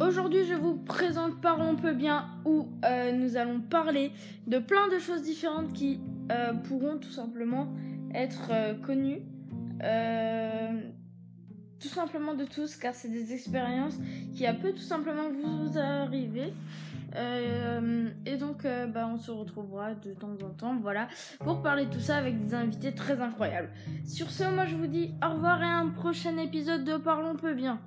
Aujourd'hui, je vous présente Parlons peu bien où euh, nous allons parler de plein de choses différentes qui euh, pourront tout simplement être euh, connues. tout simplement de tous, car c'est des expériences qui a peu tout simplement vous arriver. et donc, bah, on se retrouvera de temps en temps, voilà, pour parler de tout ça avec des invités très incroyables. Sur ce, moi je vous dis au revoir et un prochain épisode de Parlons peu bien.